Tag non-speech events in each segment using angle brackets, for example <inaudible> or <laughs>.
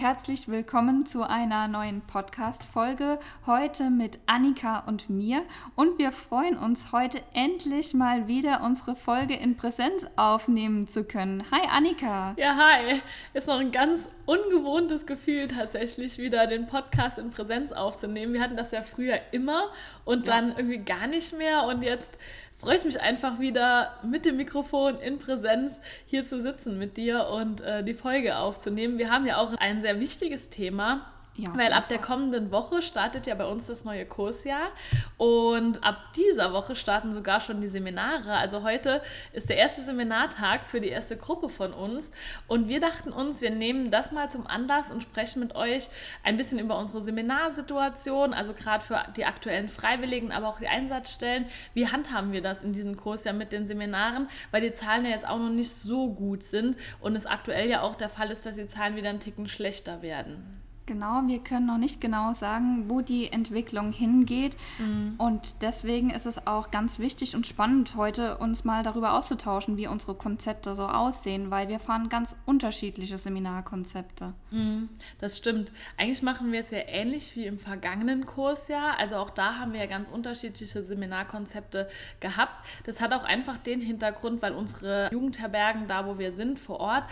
Herzlich willkommen zu einer neuen Podcast-Folge. Heute mit Annika und mir. Und wir freuen uns, heute endlich mal wieder unsere Folge in Präsenz aufnehmen zu können. Hi Annika. Ja, hi. Ist noch ein ganz ungewohntes Gefühl, tatsächlich wieder den Podcast in Präsenz aufzunehmen. Wir hatten das ja früher immer und ja. dann irgendwie gar nicht mehr. Und jetzt freue ich mich einfach wieder mit dem Mikrofon in Präsenz hier zu sitzen mit dir und äh, die Folge aufzunehmen. Wir haben ja auch ein sehr wichtiges Thema ja, Weil ab der kommenden Woche startet ja bei uns das neue Kursjahr und ab dieser Woche starten sogar schon die Seminare. Also heute ist der erste Seminartag für die erste Gruppe von uns und wir dachten uns, wir nehmen das mal zum Anlass und sprechen mit euch ein bisschen über unsere Seminarsituation, also gerade für die aktuellen Freiwilligen, aber auch die Einsatzstellen. Wie handhaben wir das in diesem Kursjahr mit den Seminaren, weil die Zahlen ja jetzt auch noch nicht so gut sind und es aktuell ja auch der Fall ist, dass die Zahlen wieder einen Ticken schlechter werden. Genau, wir können noch nicht genau sagen, wo die Entwicklung hingeht. Mhm. Und deswegen ist es auch ganz wichtig und spannend, heute uns mal darüber auszutauschen, wie unsere Konzepte so aussehen, weil wir fahren ganz unterschiedliche Seminarkonzepte. Mhm, das stimmt. Eigentlich machen wir es ja ähnlich wie im vergangenen Kursjahr. Also auch da haben wir ja ganz unterschiedliche Seminarkonzepte gehabt. Das hat auch einfach den Hintergrund, weil unsere Jugendherbergen da, wo wir sind, vor Ort,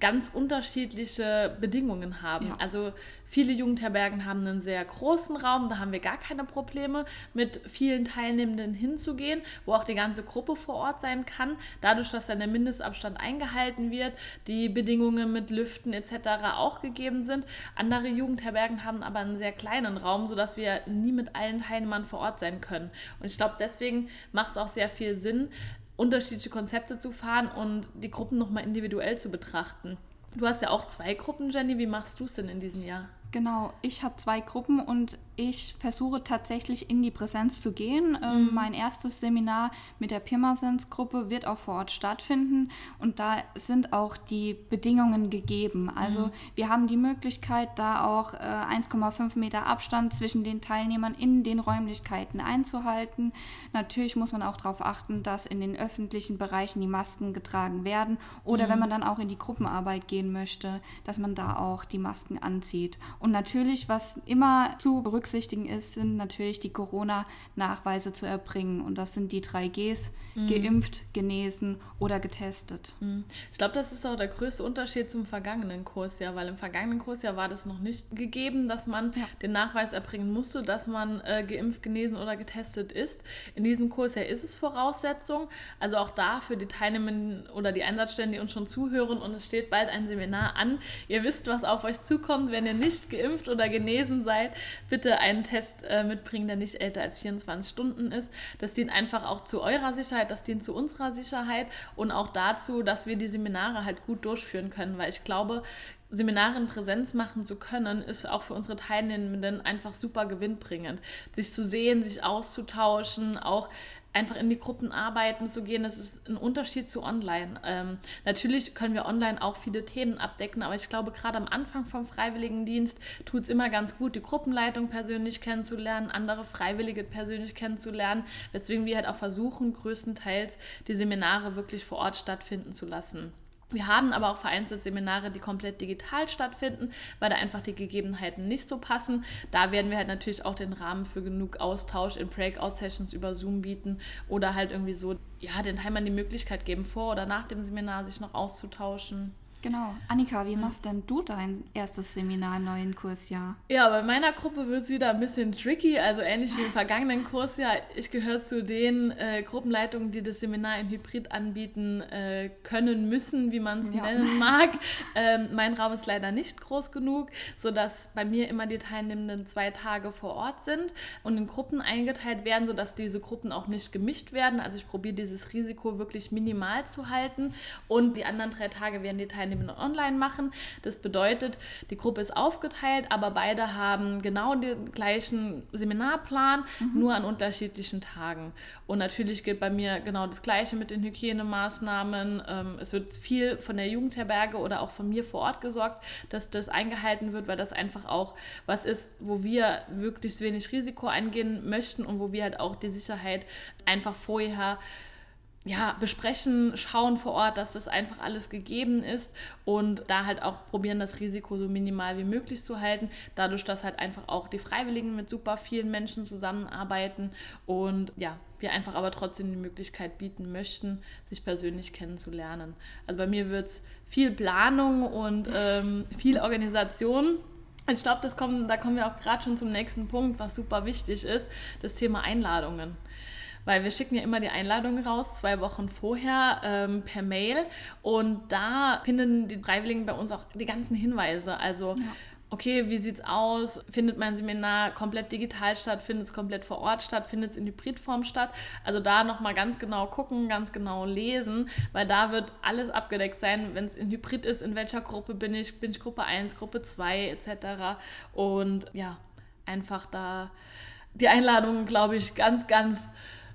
ganz unterschiedliche Bedingungen haben. Ja. Also viele Jugendherbergen haben einen sehr großen Raum, da haben wir gar keine Probleme, mit vielen Teilnehmenden hinzugehen, wo auch die ganze Gruppe vor Ort sein kann. Dadurch, dass dann der Mindestabstand eingehalten wird, die Bedingungen mit Lüften etc. auch gegeben sind. Andere Jugendherbergen haben aber einen sehr kleinen Raum, sodass wir nie mit allen Teilnehmern vor Ort sein können. Und ich glaube, deswegen macht es auch sehr viel Sinn, unterschiedliche Konzepte zu fahren und die Gruppen nochmal individuell zu betrachten. Du hast ja auch zwei Gruppen, Jenny. Wie machst du es denn in diesem Jahr? Genau, ich habe zwei Gruppen und ich versuche tatsächlich in die Präsenz zu gehen. Ähm, mhm. mein erstes Seminar mit der Pirmasens-Gruppe wird auch vor Ort stattfinden und da sind auch die Bedingungen gegeben. Also mhm. wir haben die Möglichkeit, da auch äh, 1,5 Meter Abstand zwischen den Teilnehmern in den Räumlichkeiten einzuhalten. Natürlich muss man auch darauf achten, dass in den öffentlichen Bereichen die Masken getragen werden oder mhm. wenn man dann auch in die Gruppenarbeit gehen möchte, dass man da auch die Masken anzieht. Und natürlich, was immer zu berücksichtigen ist, sind natürlich die Corona-Nachweise zu erbringen. Und das sind die drei Gs, mhm. geimpft, genesen oder getestet. Mhm. Ich glaube, das ist auch der größte Unterschied zum vergangenen Kursjahr, weil im vergangenen Kursjahr war das noch nicht gegeben, dass man ja. den Nachweis erbringen musste, dass man äh, geimpft, genesen oder getestet ist. In diesem Kursjahr ist es Voraussetzung. Also auch da für die Teilnehmenden oder die Einsatzstellen, die uns schon zuhören und es steht bald ein Seminar an. Ihr wisst, was auf euch zukommt, wenn ihr nicht geimpft oder genesen seid, bitte einen Test äh, mitbringen, der nicht älter als 24 Stunden ist. Das dient einfach auch zu eurer Sicherheit, das dient zu unserer Sicherheit und auch dazu, dass wir die Seminare halt gut durchführen können, weil ich glaube, Seminare in Präsenz machen zu können, ist auch für unsere Teilnehmenden einfach super gewinnbringend. Sich zu sehen, sich auszutauschen, auch einfach in die Gruppen arbeiten zu gehen, das ist ein Unterschied zu online. Ähm, natürlich können wir online auch viele Themen abdecken, aber ich glaube, gerade am Anfang vom Freiwilligendienst tut es immer ganz gut, die Gruppenleitung persönlich kennenzulernen, andere Freiwillige persönlich kennenzulernen, weswegen wir halt auch versuchen, größtenteils die Seminare wirklich vor Ort stattfinden zu lassen. Wir haben aber auch vereinzelt Seminare, die komplett digital stattfinden, weil da einfach die Gegebenheiten nicht so passen. Da werden wir halt natürlich auch den Rahmen für genug Austausch in Breakout-Sessions über Zoom bieten oder halt irgendwie so, ja, den Teilnehmern die Möglichkeit geben, vor oder nach dem Seminar sich noch auszutauschen. Genau. Annika, wie machst denn du dein erstes Seminar im neuen Kursjahr? Ja, bei meiner Gruppe wird es wieder ein bisschen tricky, also ähnlich wie im <laughs> vergangenen Kursjahr. Ich gehöre zu den äh, Gruppenleitungen, die das Seminar im Hybrid anbieten äh, können, müssen, wie man es ja. nennen <laughs> mag. Ähm, mein Raum ist leider nicht groß genug, sodass bei mir immer die Teilnehmenden zwei Tage vor Ort sind und in Gruppen eingeteilt werden, sodass diese Gruppen auch nicht gemischt werden. Also ich probiere dieses Risiko wirklich minimal zu halten und die anderen drei Tage werden die Teilnehmenden Teilnehmenden online machen. Das bedeutet, die Gruppe ist aufgeteilt, aber beide haben genau den gleichen Seminarplan, mhm. nur an unterschiedlichen Tagen. Und natürlich gilt bei mir genau das Gleiche mit den Hygienemaßnahmen. Ähm, es wird viel von der Jugendherberge oder auch von mir vor Ort gesorgt, dass das eingehalten wird, weil das einfach auch was ist, wo wir wirklich wenig Risiko eingehen möchten und wo wir halt auch die Sicherheit einfach vorher ja, besprechen, schauen vor Ort, dass das einfach alles gegeben ist und da halt auch probieren, das Risiko so minimal wie möglich zu halten. Dadurch, dass halt einfach auch die Freiwilligen mit super vielen Menschen zusammenarbeiten und ja, wir einfach aber trotzdem die Möglichkeit bieten möchten, sich persönlich kennenzulernen. Also bei mir wird es viel Planung und ähm, viel Organisation. Ich glaube, da kommen wir auch gerade schon zum nächsten Punkt, was super wichtig ist, das Thema Einladungen weil wir schicken ja immer die Einladung raus, zwei Wochen vorher ähm, per Mail und da finden die Freiwilligen bei uns auch die ganzen Hinweise. Also ja okay, wie sieht es aus? Findet mein Seminar komplett digital statt? Findet es komplett vor Ort statt? Findet es in Hybridform statt? Also da nochmal ganz genau gucken, ganz genau lesen, weil da wird alles abgedeckt sein, wenn es in Hybrid ist, in welcher Gruppe bin ich, bin ich Gruppe 1, Gruppe 2 etc. Und ja, einfach da die Einladungen, glaube ich, ganz, ganz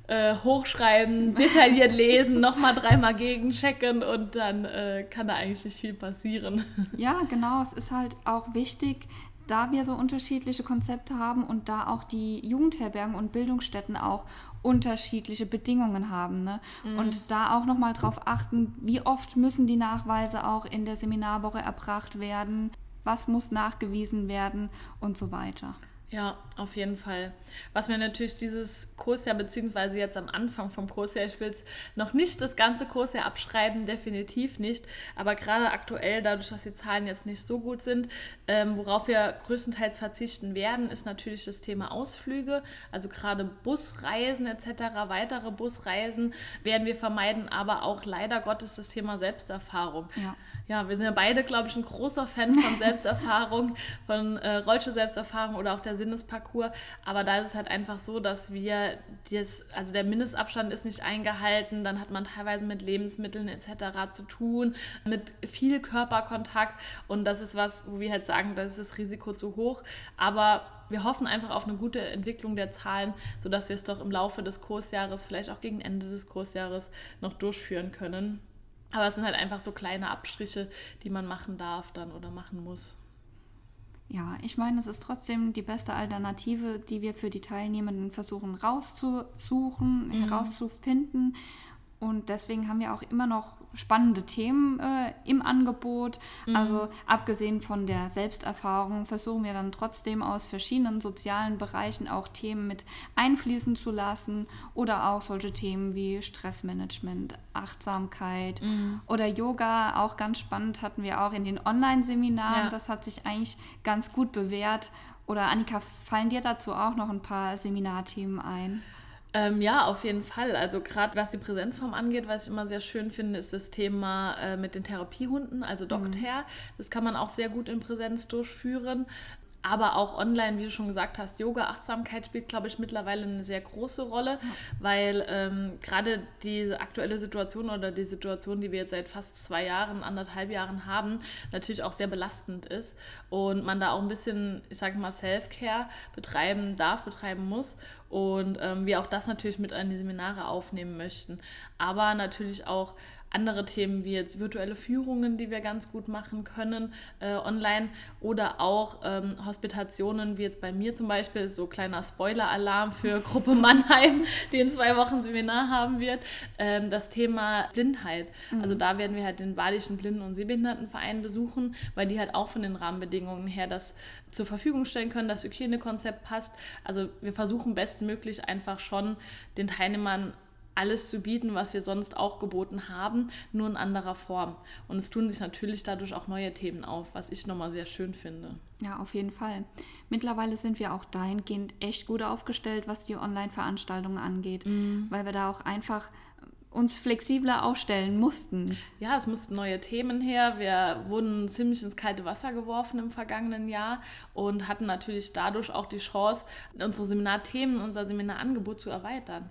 äh, hochschreiben, detailliert <laughs> lesen, nochmal dreimal gegenchecken und dann äh, kann da eigentlich nicht viel passieren. <laughs> Ja, genau. Es ist halt auch wichtig, da wir so unterschiedliche Konzepte haben und da auch die Jugendherbergen und Bildungsstätten auch unterschiedliche Bedingungen haben. Ne? Mhm. Und da auch nochmal drauf achten, wie oft müssen die Nachweise auch in der Seminarwoche erbracht werden, was muss nachgewiesen werden und so weiter. Ja, auf jeden Fall. Was mir natürlich dieses Kursjahr, beziehungsweise jetzt am Anfang vom Kursjahr, ich will es noch nicht das ganze Kursjahr abschreiben, definitiv nicht, aber gerade aktuell, dadurch, dass die Zahlen jetzt nicht so gut sind, ähm, worauf wir größtenteils verzichten werden, ist natürlich das Thema Ausflüge, also gerade Busreisen etc., weitere Busreisen werden wir vermeiden, aber auch leider Gottes das Thema Selbsterfahrung. Ja ja, wir sind ja beide, glaube ich, ein großer Fan von <laughs> Selbsterfahrung, von äh, Rollstuhl-Selbsterfahrung oder auch der Sinnesparcours. Aber da ist es halt einfach so, dass wir, das, also der Mindestabstand ist nicht eingehalten, dann hat man teilweise mit Lebensmitteln etc. zu tun, mit viel Körperkontakt und das ist was, wo wir halt sagen, da ist das Risiko zu hoch. Aber wir hoffen einfach auf eine gute Entwicklung der Zahlen, sodass wir es doch im Laufe des Kursjahres, vielleicht auch gegen Ende des Kursjahres noch durchführen können. Aber es sind halt einfach so kleine Abstriche, die man machen darf dann oder machen muss. Ja, ich meine, es ist trotzdem die beste Alternative, die wir für die Teilnehmenden versuchen rauszusuchen, mhm. herauszufinden. Und deswegen haben wir auch immer noch spannende Themen äh, im Angebot. Mhm. Also abgesehen von der Selbsterfahrung versuchen wir dann trotzdem aus verschiedenen sozialen Bereichen auch Themen mit einfließen zu lassen oder auch solche Themen wie Stressmanagement, Achtsamkeit mhm. oder Yoga. Auch ganz spannend hatten wir auch in den Online-Seminaren. Ja. Das hat sich eigentlich ganz gut bewährt. Oder Annika, fallen dir dazu auch noch ein paar Seminarthemen ein? Ähm, ja, auf jeden Fall. Also gerade was die Präsenzform angeht, was ich immer sehr schön finde, ist das Thema äh, mit den Therapiehunden, also Dogcare. Mhm. Das kann man auch sehr gut in Präsenz durchführen aber auch online, wie du schon gesagt hast, Yoga, Achtsamkeit spielt, glaube ich, mittlerweile eine sehr große Rolle, weil ähm, gerade diese aktuelle Situation oder die Situation, die wir jetzt seit fast zwei Jahren, anderthalb Jahren haben, natürlich auch sehr belastend ist und man da auch ein bisschen, ich sage mal, Self-Care betreiben darf, betreiben muss und ähm, wir auch das natürlich mit an die Seminare aufnehmen möchten, aber natürlich auch andere Themen wie jetzt virtuelle Führungen, die wir ganz gut machen können äh, online oder auch ähm, Hospitationen, wie jetzt bei mir zum Beispiel, so kleiner Spoiler-Alarm für <laughs> Gruppe Mannheim, die in zwei Wochen Seminar haben wird, ähm, das Thema Blindheit. Mhm. Also da werden wir halt den Badischen Blinden- und Sehbehindertenverein besuchen, weil die halt auch von den Rahmenbedingungen her das zur Verfügung stellen können, das Hygienekonzept passt. Also wir versuchen bestmöglich einfach schon den Teilnehmern alles zu bieten, was wir sonst auch geboten haben, nur in anderer Form. Und es tun sich natürlich dadurch auch neue Themen auf, was ich nochmal sehr schön finde. Ja, auf jeden Fall. Mittlerweile sind wir auch dahingehend echt gut aufgestellt, was die Online-Veranstaltungen angeht, mhm. weil wir da auch einfach uns flexibler aufstellen mussten. Ja, es mussten neue Themen her. Wir wurden ziemlich ins kalte Wasser geworfen im vergangenen Jahr und hatten natürlich dadurch auch die Chance, unsere Seminarthemen, unser Seminarangebot zu erweitern.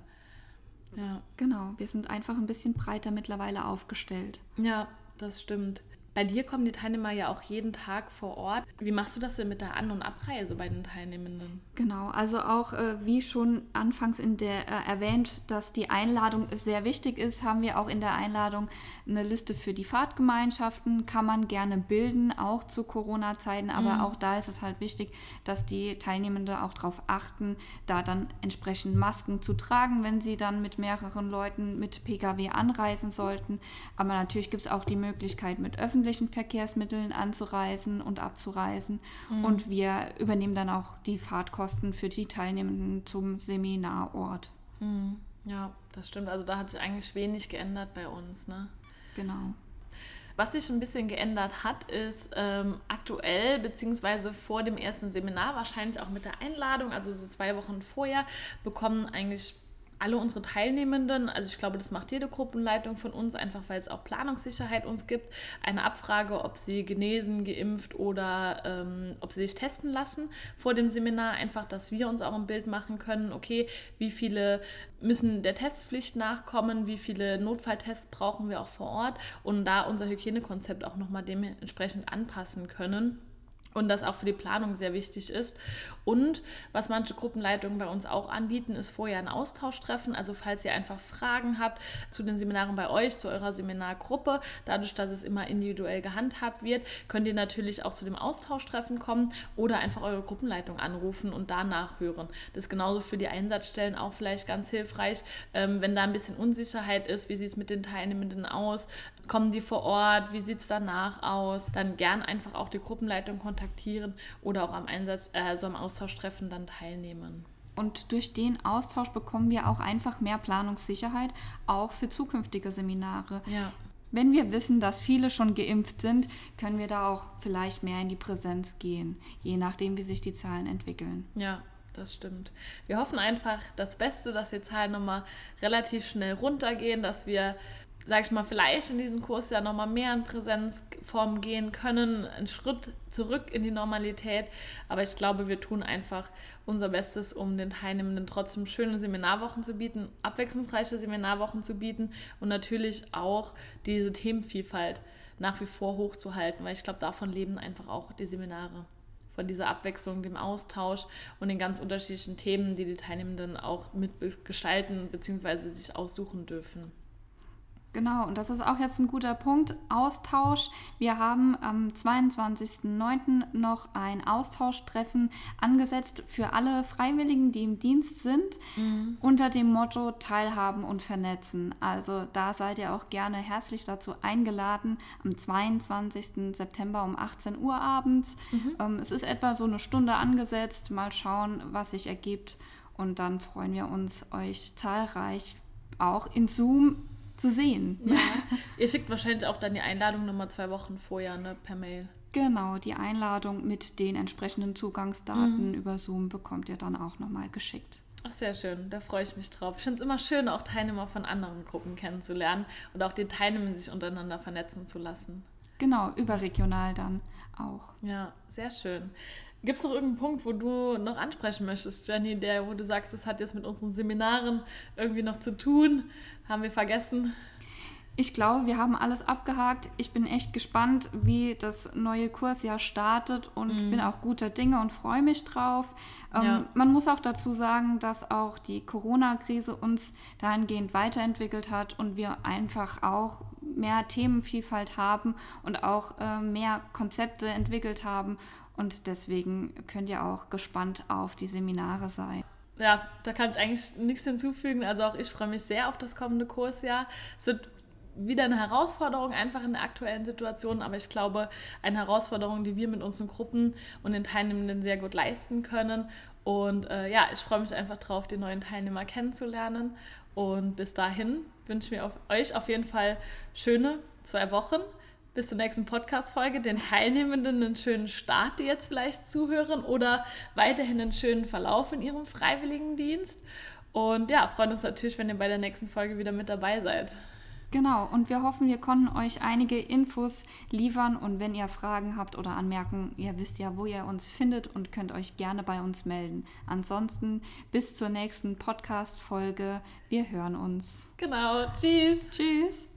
Ja. Genau, wir sind einfach ein bisschen breiter mittlerweile aufgestellt. Ja, das stimmt. Bei dir kommen die Teilnehmer ja auch jeden Tag vor Ort. Wie machst du das denn mit der An- und Abreise bei den Teilnehmenden? Genau, also auch äh, wie schon anfangs in der äh, erwähnt, dass die Einladung sehr wichtig ist, haben wir auch in der Einladung eine Liste für die Fahrtgemeinschaften. Kann man gerne bilden, auch zu Corona-Zeiten, aber mhm. auch da ist es halt wichtig, dass die Teilnehmenden auch darauf achten, da dann entsprechend Masken zu tragen, wenn sie dann mit mehreren Leuten mit Pkw anreisen sollten. Aber natürlich gibt es auch die Möglichkeit, mit öffentlichen öffentlichen Verkehrsmitteln anzureisen und abzureisen. Mhm. Und wir übernehmen dann auch die Fahrtkosten für die Teilnehmenden zum Seminarort. Mhm. Ja, das stimmt. Also da hat sich eigentlich wenig geändert bei uns. Ne? Genau. Was sich ein bisschen geändert hat, ist ähm, aktuell beziehungsweise vor dem ersten Seminar, wahrscheinlich auch mit der Einladung, also so zwei Wochen vorher, bekommen eigentlich alle unsere Teilnehmenden, also ich glaube, das macht jede Gruppenleitung von uns, einfach weil es auch Planungssicherheit uns gibt, eine Abfrage, ob sie genesen, geimpft oder ähm, ob sie sich testen lassen vor dem Seminar, einfach, dass wir uns auch ein Bild machen können, okay, wie viele müssen der Testpflicht nachkommen, wie viele Notfalltests brauchen wir auch vor Ort und da unser Hygienekonzept auch nochmal dementsprechend anpassen können und das auch für die Planung sehr wichtig ist. Und was manche Gruppenleitungen bei uns auch anbieten, ist vorher ein Austauschtreffen. Also falls ihr einfach Fragen habt zu den Seminaren bei euch, zu eurer Seminargruppe, dadurch, dass es immer individuell gehandhabt wird, könnt ihr natürlich auch zu dem Austauschtreffen kommen oder einfach eure Gruppenleitung anrufen und da nachhören. Das ist genauso für die Einsatzstellen auch vielleicht ganz hilfreich, ähm, wenn da ein bisschen Unsicherheit ist, wie sieht es mit den Teilnehmenden aus, kommen die vor Ort, wie sieht es danach aus, dann gern einfach auch die Gruppenleitung kontaktieren oder auch am Einsatz, äh, so am Austauschtreffen dann teilnehmen. Und durch den Austausch bekommen wir auch einfach mehr Planungssicherheit, auch für zukünftige Seminare. Ja. Wenn wir wissen, dass viele schon geimpft sind, können wir da auch vielleicht mehr in die Präsenz gehen, je nachdem, wie sich die Zahlen entwickeln. Ja, das stimmt. Wir hoffen einfach das Beste, dass die Zahlen nochmal relativ schnell runtergehen, dass wir sag ich mal, vielleicht in diesem Kurs ja nochmal mehr in Präsenzform gehen können, einen Schritt zurück in die Normalität. Aber ich glaube, wir tun einfach unser Bestes, um den Teilnehmenden trotzdem schöne Seminarwochen zu bieten, abwechslungsreiche Seminarwochen zu bieten und natürlich auch diese Themenvielfalt nach wie vor hochzuhalten, weil ich glaube, davon leben einfach auch die Seminare von dieser Abwechslung, dem Austausch und den ganz unterschiedlichen Themen, die die Teilnehmenden auch mitgestalten bzw. sich aussuchen dürfen. Genau, und das ist auch jetzt ein guter Punkt. Austausch. Wir haben am 22.09. noch ein Austauschtreffen angesetzt für alle Freiwilligen, die im Dienst sind, mhm. unter dem Motto Teilhaben und Vernetzen. Also da seid ihr auch gerne herzlich dazu eingeladen am 22. September um 18 Uhr abends. Mhm. Ähm, es ist etwa so eine Stunde angesetzt. Mal schauen, was sich ergibt. Und dann freuen wir uns, euch zahlreich auch in Zoom zu sehen. Ja. <laughs> Ihr schickt wahrscheinlich auch dann die Einladung nochmal zwei Wochen vorher ne, per Mail. Genau, die Einladung mit den entsprechenden Zugangsdaten mhm. über Zoom bekommt ihr dann auch nochmal geschickt. Ach, sehr schön, da freue ich mich drauf. Ich finde es immer schön, auch Teilnehmer von anderen Gruppen kennenzulernen und auch die Teilnehmer sich untereinander vernetzen zu lassen. Genau, überregional dann auch. Ja, sehr schön. Gibt es noch irgendeinen Punkt, wo du noch ansprechen möchtest, Jenny, der, wo du sagst, das hat jetzt mit unseren Seminaren irgendwie noch zu tun? Haben wir vergessen? Ich glaube, wir haben alles abgehakt. Ich bin echt gespannt, wie das neue Kursjahr startet und mm. bin auch guter Dinge und freue mich drauf. Ähm, ja. Man muss auch dazu sagen, dass auch die Corona-Krise uns dahingehend weiterentwickelt hat und wir einfach auch mehr Themenvielfalt haben und auch äh, mehr Konzepte entwickelt haben und deswegen könnt ihr auch gespannt auf die Seminare sein. Ja, da kann ich eigentlich nichts hinzufügen. Also auch ich freue mich sehr auf das kommende Kursjahr. Es wird wieder eine Herausforderung einfach in der aktuellen Situation, aber ich glaube, eine Herausforderung, die wir mit unseren Gruppen und den Teilnehmenden sehr gut leisten können. Und äh, ja, ich freue mich einfach drauf, die neuen Teilnehmer kennenzulernen. Und bis dahin wünsche ich mir auf euch auf jeden Fall schöne zwei Wochen bis zur nächsten Podcast-Folge, den Teilnehmenden einen schönen Start, die jetzt vielleicht zuhören, oder weiterhin einen schönen Verlauf in ihrem Freiwilligendienst. Und ja, freuen uns natürlich, wenn ihr bei der nächsten Folge wieder mit dabei seid. Genau, und wir hoffen, wir konnten euch einige Infos liefern und wenn ihr Fragen habt oder Anmerkungen, ihr wisst ja, wo ihr uns findet und könnt euch gerne bei uns melden. Ansonsten bis zur nächsten Podcast-Folge. Wir hören uns. Genau, tschüss. Tschüss.